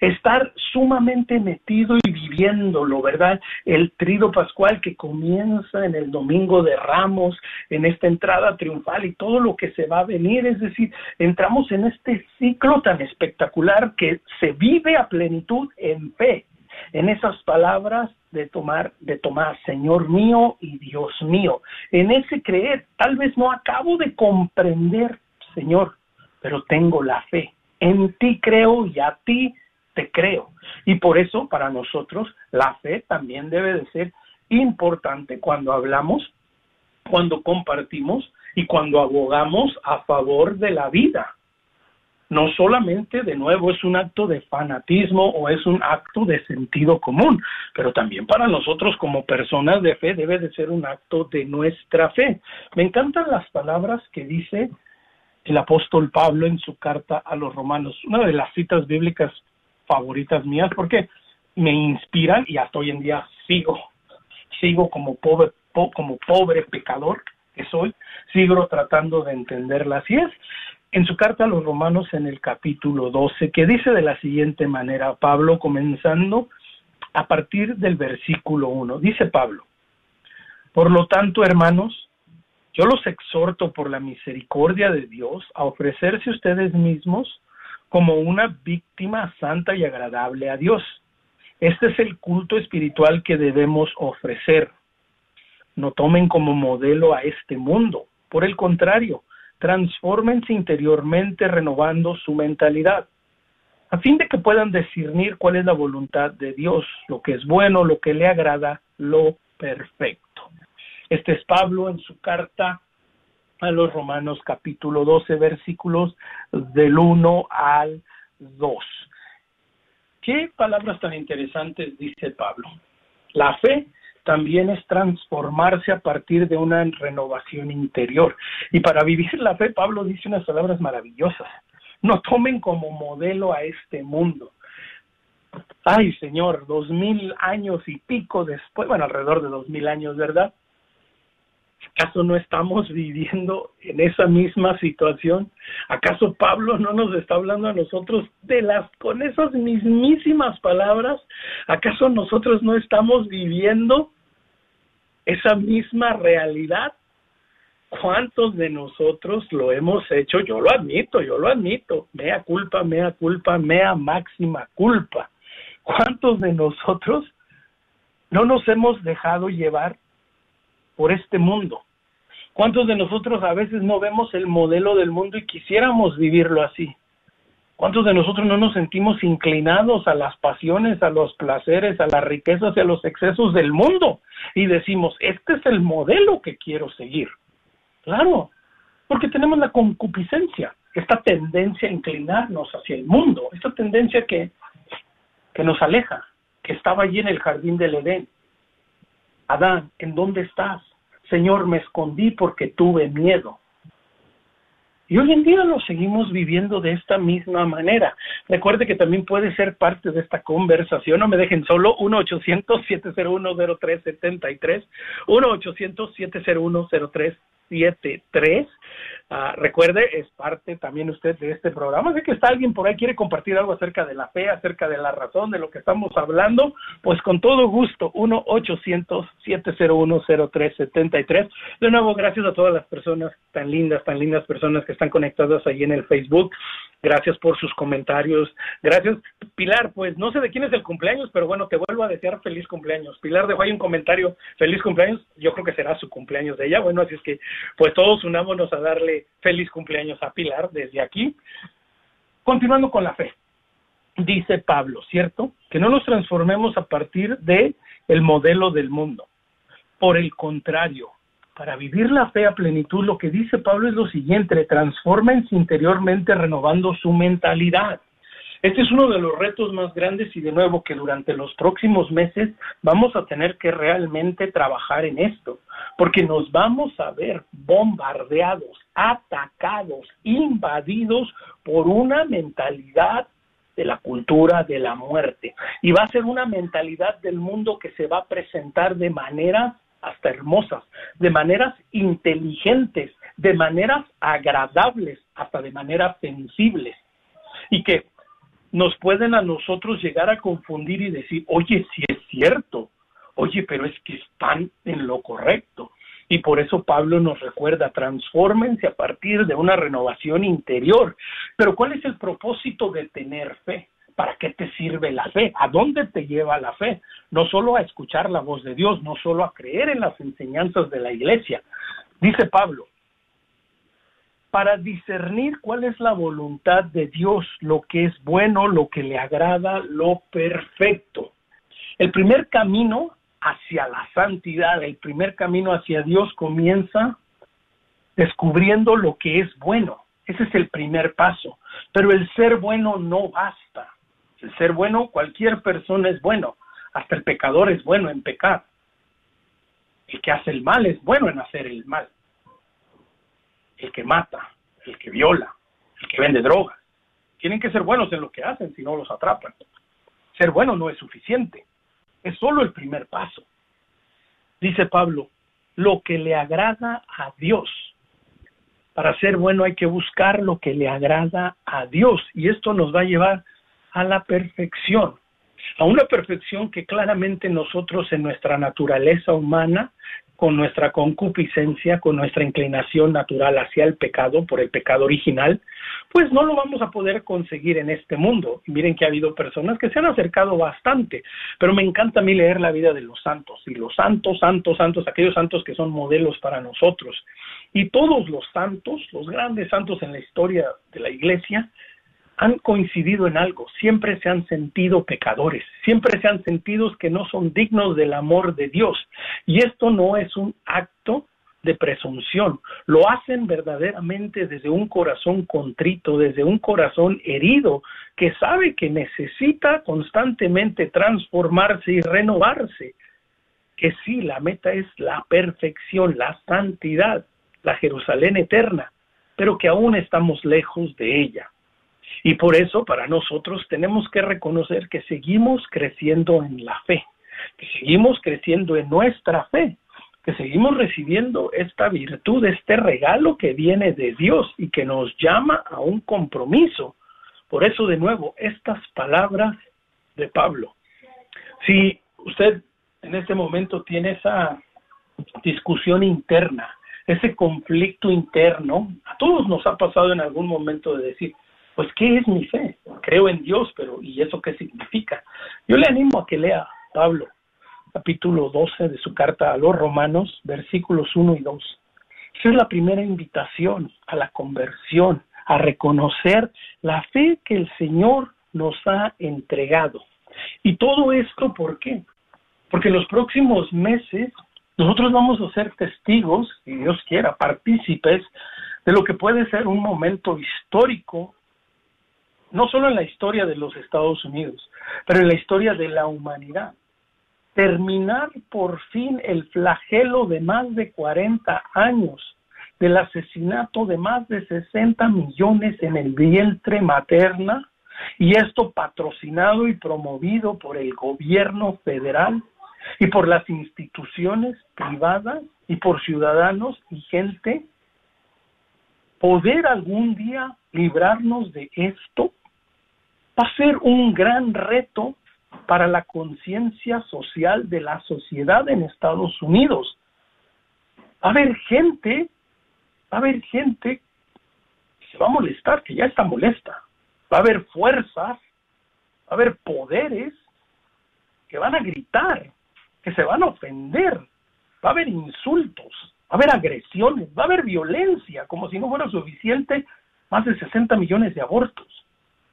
estar sumamente metido y viviéndolo, ¿verdad? El trido pascual que comienza en el domingo de Ramos, en esta entrada triunfal y todo lo que se va a venir, es decir, entramos en este ciclo tan espectacular que se vive a plenitud en fe, en esas palabras de tomar de Tomás, Señor mío y Dios mío, en ese creer, tal vez no acabo de comprender, Señor, pero tengo la fe. En ti creo y a ti te creo. Y por eso para nosotros la fe también debe de ser importante cuando hablamos, cuando compartimos y cuando abogamos a favor de la vida. No solamente, de nuevo, es un acto de fanatismo o es un acto de sentido común, pero también para nosotros como personas de fe debe de ser un acto de nuestra fe. Me encantan las palabras que dice el apóstol Pablo en su carta a los romanos, una de las citas bíblicas favoritas mías porque me inspiran y hasta hoy en día sigo, sigo como pobre, po, como pobre pecador que soy, sigo tratando de entenderla. Así es, en su carta a los romanos en el capítulo 12, que dice de la siguiente manera, Pablo comenzando a partir del versículo 1, dice Pablo, por lo tanto, hermanos, yo los exhorto por la misericordia de Dios a ofrecerse ustedes mismos como una víctima santa y agradable a Dios. Este es el culto espiritual que debemos ofrecer. No tomen como modelo a este mundo. Por el contrario, transfórmense interiormente renovando su mentalidad, a fin de que puedan discernir cuál es la voluntad de Dios, lo que es bueno, lo que le agrada, lo perfecto. Este es Pablo en su carta a los Romanos capítulo 12 versículos del 1 al 2. ¿Qué palabras tan interesantes dice Pablo? La fe también es transformarse a partir de una renovación interior. Y para vivir la fe, Pablo dice unas palabras maravillosas. No tomen como modelo a este mundo. Ay, Señor, dos mil años y pico después, bueno, alrededor de dos mil años, ¿verdad? ¿Acaso no estamos viviendo en esa misma situación? ¿Acaso Pablo no nos está hablando a nosotros de las con esas mismísimas palabras? ¿Acaso nosotros no estamos viviendo esa misma realidad? ¿Cuántos de nosotros lo hemos hecho? Yo lo admito, yo lo admito. Mea culpa, mea culpa, mea máxima culpa. ¿Cuántos de nosotros no nos hemos dejado llevar por este mundo. ¿Cuántos de nosotros a veces no vemos el modelo del mundo y quisiéramos vivirlo así? ¿Cuántos de nosotros no nos sentimos inclinados a las pasiones, a los placeres, a las riquezas y a los excesos del mundo? Y decimos, este es el modelo que quiero seguir. Claro, porque tenemos la concupiscencia, esta tendencia a inclinarnos hacia el mundo, esta tendencia que, que nos aleja, que estaba allí en el jardín del Edén. Adán, ¿en dónde estás? Señor, me escondí porque tuve miedo. Y hoy en día lo seguimos viviendo de esta misma manera. Recuerde que también puede ser parte de esta conversación. No me dejen solo. 1-800-701-0373. 1-800-701-0373. Uh, recuerde, es parte también usted de este programa. Sé que está alguien por ahí, quiere compartir algo acerca de la fe, acerca de la razón, de lo que estamos hablando, pues con todo gusto, 1-800-701-0373. De nuevo, gracias a todas las personas tan lindas, tan lindas personas que están conectadas ahí en el Facebook. Gracias por sus comentarios. Gracias, Pilar. Pues no sé de quién es el cumpleaños, pero bueno, te vuelvo a desear feliz cumpleaños. Pilar dejó ahí un comentario, feliz cumpleaños. Yo creo que será su cumpleaños de ella. Bueno, así es que, pues todos unámonos a darle feliz cumpleaños a Pilar desde aquí. Continuando con la fe, dice Pablo, ¿cierto? Que no nos transformemos a partir de el modelo del mundo. Por el contrario, para vivir la fe a plenitud, lo que dice Pablo es lo siguiente, transfórmense interiormente renovando su mentalidad. Este es uno de los retos más grandes y de nuevo que durante los próximos meses vamos a tener que realmente trabajar en esto, porque nos vamos a ver bombardeados, atacados, invadidos por una mentalidad de la cultura de la muerte. Y va a ser una mentalidad del mundo que se va a presentar de maneras hasta hermosas, de maneras inteligentes, de maneras agradables, hasta de maneras sensibles. Y que nos pueden a nosotros llegar a confundir y decir, oye, si es cierto, oye, pero es que están en lo correcto. Y por eso Pablo nos recuerda, transfórmense a partir de una renovación interior. Pero ¿cuál es el propósito de tener fe? ¿Para qué te sirve la fe? ¿A dónde te lleva la fe? No solo a escuchar la voz de Dios, no solo a creer en las enseñanzas de la iglesia. Dice Pablo, para discernir cuál es la voluntad de Dios, lo que es bueno, lo que le agrada, lo perfecto. El primer camino hacia la santidad, el primer camino hacia Dios comienza descubriendo lo que es bueno. Ese es el primer paso. Pero el ser bueno no basta. El ser bueno, cualquier persona es bueno. Hasta el pecador es bueno en pecar. El que hace el mal es bueno en hacer el mal. El que mata, el que viola, el que vende drogas. Tienen que ser buenos en lo que hacen, si no los atrapan. Ser bueno no es suficiente. Es solo el primer paso. Dice Pablo, lo que le agrada a Dios. Para ser bueno hay que buscar lo que le agrada a Dios y esto nos va a llevar a la perfección, a una perfección que claramente nosotros en nuestra naturaleza humana con nuestra concupiscencia, con nuestra inclinación natural hacia el pecado, por el pecado original, pues no lo vamos a poder conseguir en este mundo. Y miren que ha habido personas que se han acercado bastante, pero me encanta a mí leer la vida de los santos, y los santos, santos, santos, aquellos santos que son modelos para nosotros. Y todos los santos, los grandes santos en la historia de la iglesia, han coincidido en algo, siempre se han sentido pecadores, siempre se han sentido que no son dignos del amor de Dios. Y esto no es un acto de presunción, lo hacen verdaderamente desde un corazón contrito, desde un corazón herido, que sabe que necesita constantemente transformarse y renovarse, que sí, la meta es la perfección, la santidad, la Jerusalén eterna, pero que aún estamos lejos de ella. Y por eso para nosotros tenemos que reconocer que seguimos creciendo en la fe, que seguimos creciendo en nuestra fe, que seguimos recibiendo esta virtud, este regalo que viene de Dios y que nos llama a un compromiso. Por eso, de nuevo, estas palabras de Pablo. Si usted en este momento tiene esa discusión interna, ese conflicto interno, a todos nos ha pasado en algún momento de decir, pues ¿qué es mi fe? Creo en Dios, pero ¿y eso qué significa? Yo le animo a que lea Pablo, capítulo 12 de su carta a los romanos, versículos 1 y 2. Esa es la primera invitación a la conversión, a reconocer la fe que el Señor nos ha entregado. Y todo esto, ¿por qué? Porque en los próximos meses nosotros vamos a ser testigos, si Dios quiera, partícipes de lo que puede ser un momento histórico no solo en la historia de los Estados Unidos, pero en la historia de la humanidad. Terminar por fin el flagelo de más de 40 años del asesinato de más de 60 millones en el vientre materna, y esto patrocinado y promovido por el gobierno federal y por las instituciones privadas y por ciudadanos y gente, poder algún día librarnos de esto va a ser un gran reto para la conciencia social de la sociedad en Estados Unidos. Va a haber gente, va a haber gente que se va a molestar, que ya está molesta. Va a haber fuerzas, va a haber poderes que van a gritar, que se van a ofender, va a haber insultos, va a haber agresiones, va a haber violencia, como si no fuera suficiente más de 60 millones de abortos.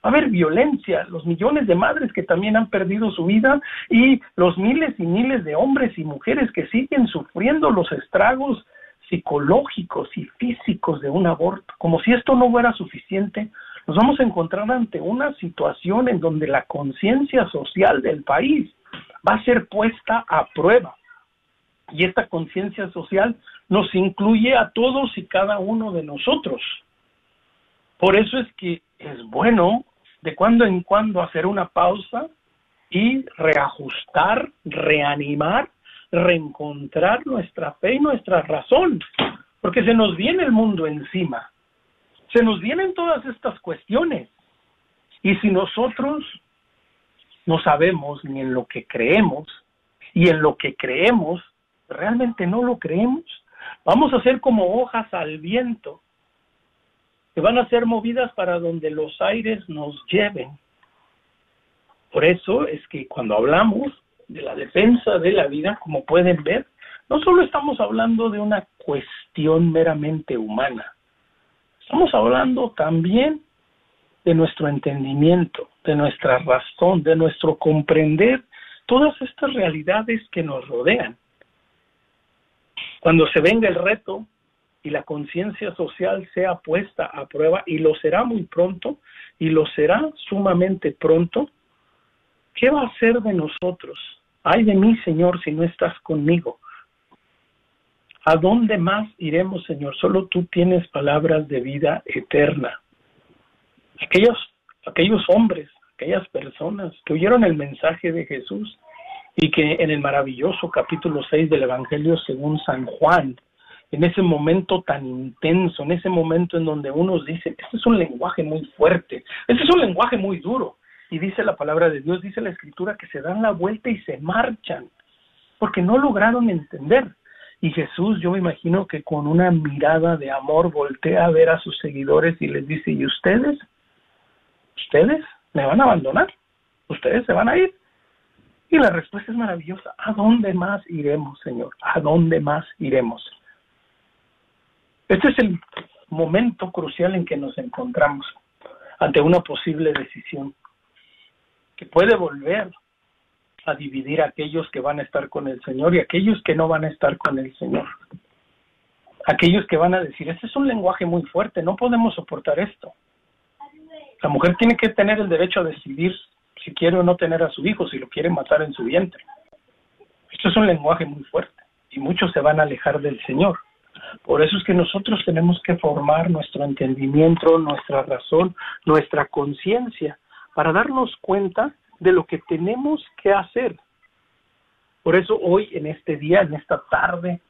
Va a haber violencia, los millones de madres que también han perdido su vida y los miles y miles de hombres y mujeres que siguen sufriendo los estragos psicológicos y físicos de un aborto. Como si esto no fuera suficiente, nos vamos a encontrar ante una situación en donde la conciencia social del país va a ser puesta a prueba. Y esta conciencia social nos incluye a todos y cada uno de nosotros. Por eso es que es bueno de cuando en cuando hacer una pausa y reajustar, reanimar, reencontrar nuestra fe y nuestra razón, porque se nos viene el mundo encima, se nos vienen todas estas cuestiones. Y si nosotros no sabemos ni en lo que creemos y en lo que creemos, realmente no lo creemos, vamos a ser como hojas al viento que van a ser movidas para donde los aires nos lleven. Por eso es que cuando hablamos de la defensa de la vida, como pueden ver, no solo estamos hablando de una cuestión meramente humana, estamos hablando también de nuestro entendimiento, de nuestra razón, de nuestro comprender todas estas realidades que nos rodean. Cuando se venga el reto y la conciencia social sea puesta a prueba, y lo será muy pronto, y lo será sumamente pronto, ¿qué va a hacer de nosotros? Ay de mí, Señor, si no estás conmigo. ¿A dónde más iremos, Señor? Solo tú tienes palabras de vida eterna. Aquellos, aquellos hombres, aquellas personas que oyeron el mensaje de Jesús y que en el maravilloso capítulo 6 del Evangelio según San Juan, en ese momento tan intenso, en ese momento en donde unos dicen, este es un lenguaje muy fuerte, este es un lenguaje muy duro. Y dice la palabra de Dios, dice la escritura, que se dan la vuelta y se marchan, porque no lograron entender. Y Jesús, yo me imagino que con una mirada de amor voltea a ver a sus seguidores y les dice, ¿y ustedes? ¿Ustedes me van a abandonar? ¿Ustedes se van a ir? Y la respuesta es maravillosa. ¿A dónde más iremos, Señor? ¿A dónde más iremos? Este es el momento crucial en que nos encontramos ante una posible decisión que puede volver a dividir a aquellos que van a estar con el Señor y aquellos que no van a estar con el Señor. Aquellos que van a decir, este es un lenguaje muy fuerte, no podemos soportar esto. La mujer tiene que tener el derecho a decidir si quiere o no tener a su hijo, si lo quiere matar en su vientre. Esto es un lenguaje muy fuerte y muchos se van a alejar del Señor. Por eso es que nosotros tenemos que formar nuestro entendimiento, nuestra razón, nuestra conciencia, para darnos cuenta de lo que tenemos que hacer. Por eso hoy, en este día, en esta tarde,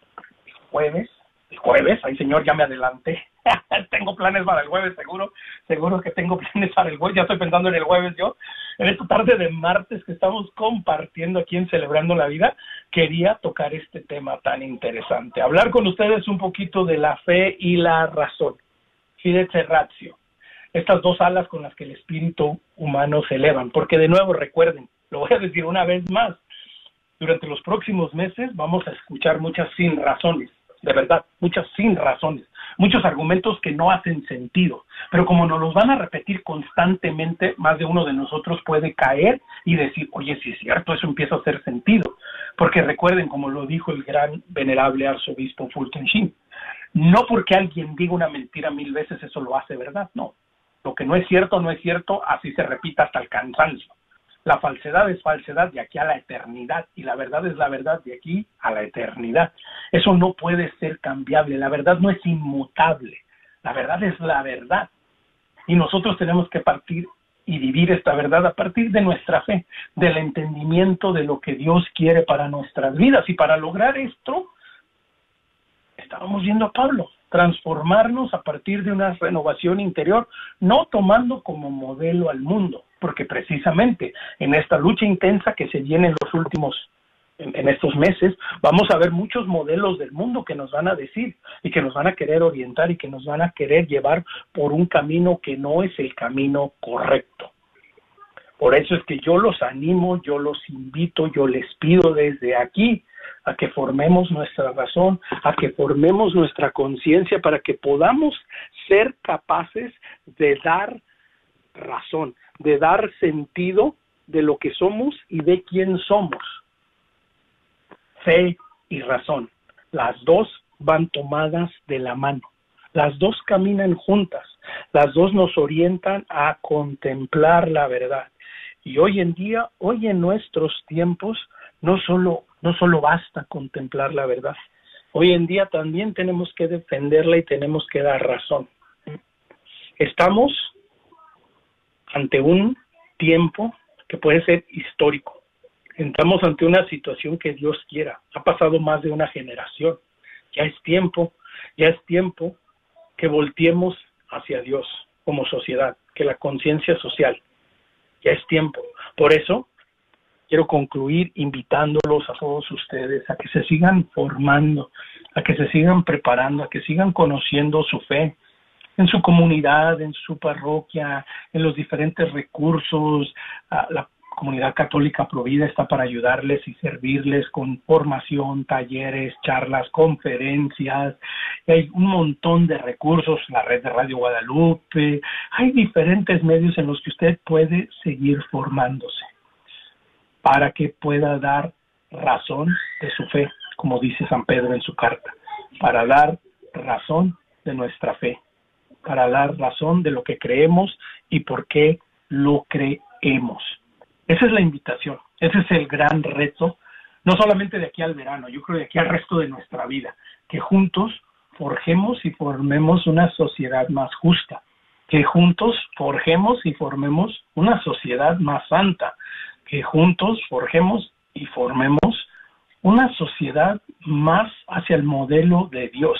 jueves, el jueves, ay señor, ya me adelanté, <laughs> tengo planes para el jueves, seguro, seguro que tengo <laughs> planes para el jueves, ya estoy pensando en el jueves yo, en esta tarde de martes que estamos compartiendo aquí en Celebrando la Vida, quería tocar este tema tan interesante, hablar con ustedes un poquito de la fe y la razón, fidete ratio, estas dos alas con las que el espíritu humano se elevan, porque de nuevo recuerden, lo voy a decir una vez más, durante los próximos meses vamos a escuchar muchas sin razones, de verdad, muchas sin razones, muchos argumentos que no hacen sentido, pero como nos los van a repetir constantemente, más de uno de nosotros puede caer y decir, oye, si es cierto, eso empieza a hacer sentido, porque recuerden, como lo dijo el gran venerable arzobispo Fulton Sheen, no porque alguien diga una mentira mil veces eso lo hace verdad, no. Lo que no es cierto, no es cierto, así se repita hasta el cansancio. La falsedad es falsedad de aquí a la eternidad y la verdad es la verdad de aquí a la eternidad. Eso no puede ser cambiable, la verdad no es inmutable, la verdad es la verdad. Y nosotros tenemos que partir y vivir esta verdad a partir de nuestra fe, del entendimiento de lo que Dios quiere para nuestras vidas. Y para lograr esto, estábamos viendo a Pablo, transformarnos a partir de una renovación interior, no tomando como modelo al mundo, porque precisamente en esta lucha intensa que se viene en los últimos en, en, estos meses, vamos a ver muchos modelos del mundo que nos van a decir y que nos van a querer orientar y que nos van a querer llevar por un camino que no es el camino correcto. Por eso es que yo los animo, yo los invito, yo les pido desde aquí a que formemos nuestra razón, a que formemos nuestra conciencia para que podamos ser capaces de dar razón, de dar sentido de lo que somos y de quién somos. Fe y razón. Las dos van tomadas de la mano. Las dos caminan juntas. Las dos nos orientan a contemplar la verdad. Y hoy en día, hoy en nuestros tiempos, no solo, no solo basta contemplar la verdad. Hoy en día también tenemos que defenderla y tenemos que dar razón. Estamos ante un tiempo que puede ser histórico. Estamos ante una situación que Dios quiera. Ha pasado más de una generación. Ya es tiempo, ya es tiempo que volteemos hacia Dios como sociedad, que la conciencia social. Ya es tiempo. Por eso quiero concluir invitándolos a todos ustedes a que se sigan formando, a que se sigan preparando, a que sigan conociendo su fe en su comunidad, en su parroquia, en los diferentes recursos. La comunidad católica Provida está para ayudarles y servirles con formación, talleres, charlas, conferencias. Hay un montón de recursos, la red de Radio Guadalupe. Hay diferentes medios en los que usted puede seguir formándose para que pueda dar razón de su fe, como dice San Pedro en su carta, para dar razón de nuestra fe, para dar razón de lo que creemos y por qué lo creemos. Esa es la invitación, ese es el gran reto, no solamente de aquí al verano, yo creo de aquí al resto de nuestra vida, que juntos forjemos y formemos una sociedad más justa, que juntos forjemos y formemos una sociedad más santa, que juntos forjemos y formemos una sociedad más hacia el modelo de Dios,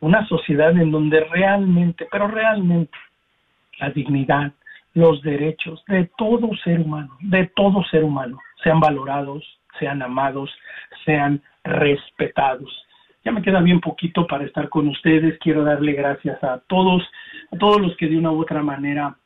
una sociedad en donde realmente, pero realmente, la dignidad, los derechos de todo ser humano, de todo ser humano, sean valorados, sean amados, sean respetados. Ya me queda bien poquito para estar con ustedes. Quiero darle gracias a todos, a todos los que de una u otra manera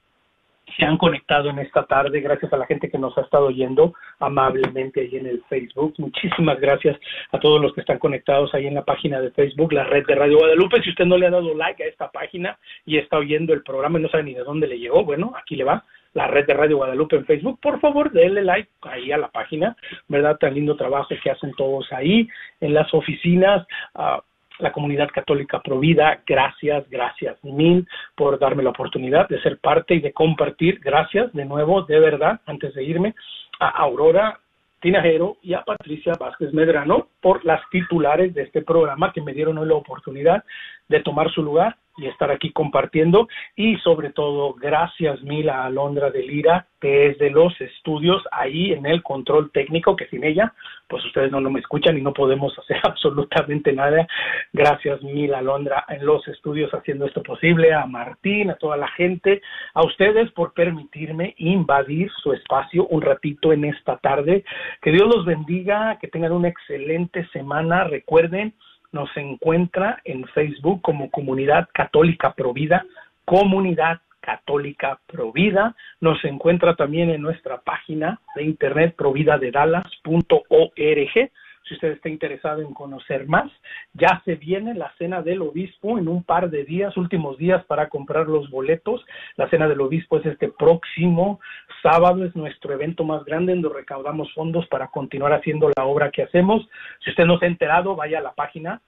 se han conectado en esta tarde, gracias a la gente que nos ha estado oyendo amablemente ahí en el Facebook. Muchísimas gracias a todos los que están conectados ahí en la página de Facebook, la red de Radio Guadalupe. Si usted no le ha dado like a esta página y está oyendo el programa y no sabe ni de dónde le llegó, bueno, aquí le va la red de Radio Guadalupe en Facebook, por favor, denle like ahí a la página, ¿verdad? Tan lindo trabajo que hacen todos ahí en las oficinas. Uh, la comunidad católica Provida, gracias, gracias mil por darme la oportunidad de ser parte y de compartir. Gracias de nuevo, de verdad, antes de irme, a Aurora Tinajero y a Patricia Vázquez Medrano por las titulares de este programa que me dieron hoy la oportunidad de tomar su lugar y estar aquí compartiendo. Y sobre todo gracias mil a Alondra de Lira que es de los estudios ahí en el control técnico que sin ella pues ustedes no, no me escuchan y no podemos <laughs> hacer absolutamente nada. Gracias mil a Alondra en los estudios haciendo esto posible a Martín a toda la gente a ustedes por permitirme invadir su espacio un ratito en esta tarde. Que Dios los bendiga que tengan una excelente semana. Recuerden nos encuentra en Facebook como Comunidad Católica Provida, Comunidad Católica Provida. Nos encuentra también en nuestra página de internet providadedalas.org. Si usted está interesado en conocer más, ya se viene la cena del obispo en un par de días, últimos días para comprar los boletos. La cena del obispo es este próximo sábado, es nuestro evento más grande en donde recaudamos fondos para continuar haciendo la obra que hacemos. Si usted no se ha enterado, vaya a la página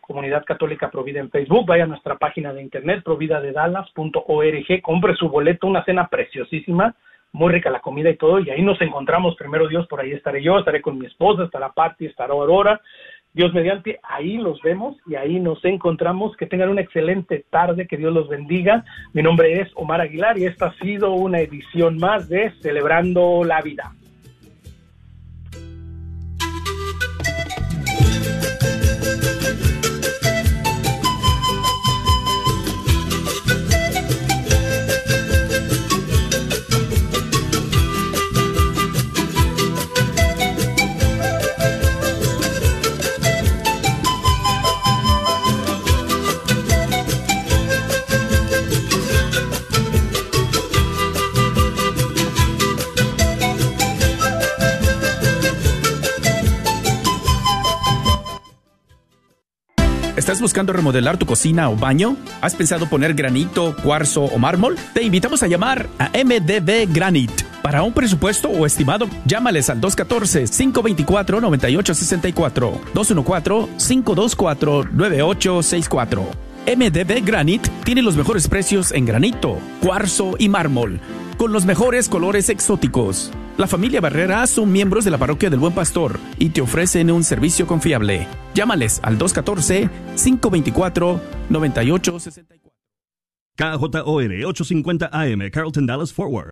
Comunidad Católica Provida en Facebook, vaya a nuestra página de internet providadedalas.org, compre su boleto, una cena preciosísima, muy rica la comida y todo, y ahí nos encontramos, primero Dios, por ahí estaré yo, estaré con mi esposa, estará Patti, estará Aurora, Dios mediante, ahí los vemos y ahí nos encontramos, que tengan una excelente tarde, que Dios los bendiga, mi nombre es Omar Aguilar y esta ha sido una edición más de Celebrando la Vida. Buscando remodelar tu cocina o baño? ¿Has pensado poner granito, cuarzo o mármol? Te invitamos a llamar a MDB Granite. Para un presupuesto o estimado, llámales al 214-524-9864, 214-524-9864. MDB Granite tiene los mejores precios en granito, cuarzo y mármol, con los mejores colores exóticos. La familia Barrera son miembros de la parroquia del Buen Pastor y te ofrecen un servicio confiable. Llámales al 214-524-9864. KJOR 850 AM, Carlton Dallas Forward.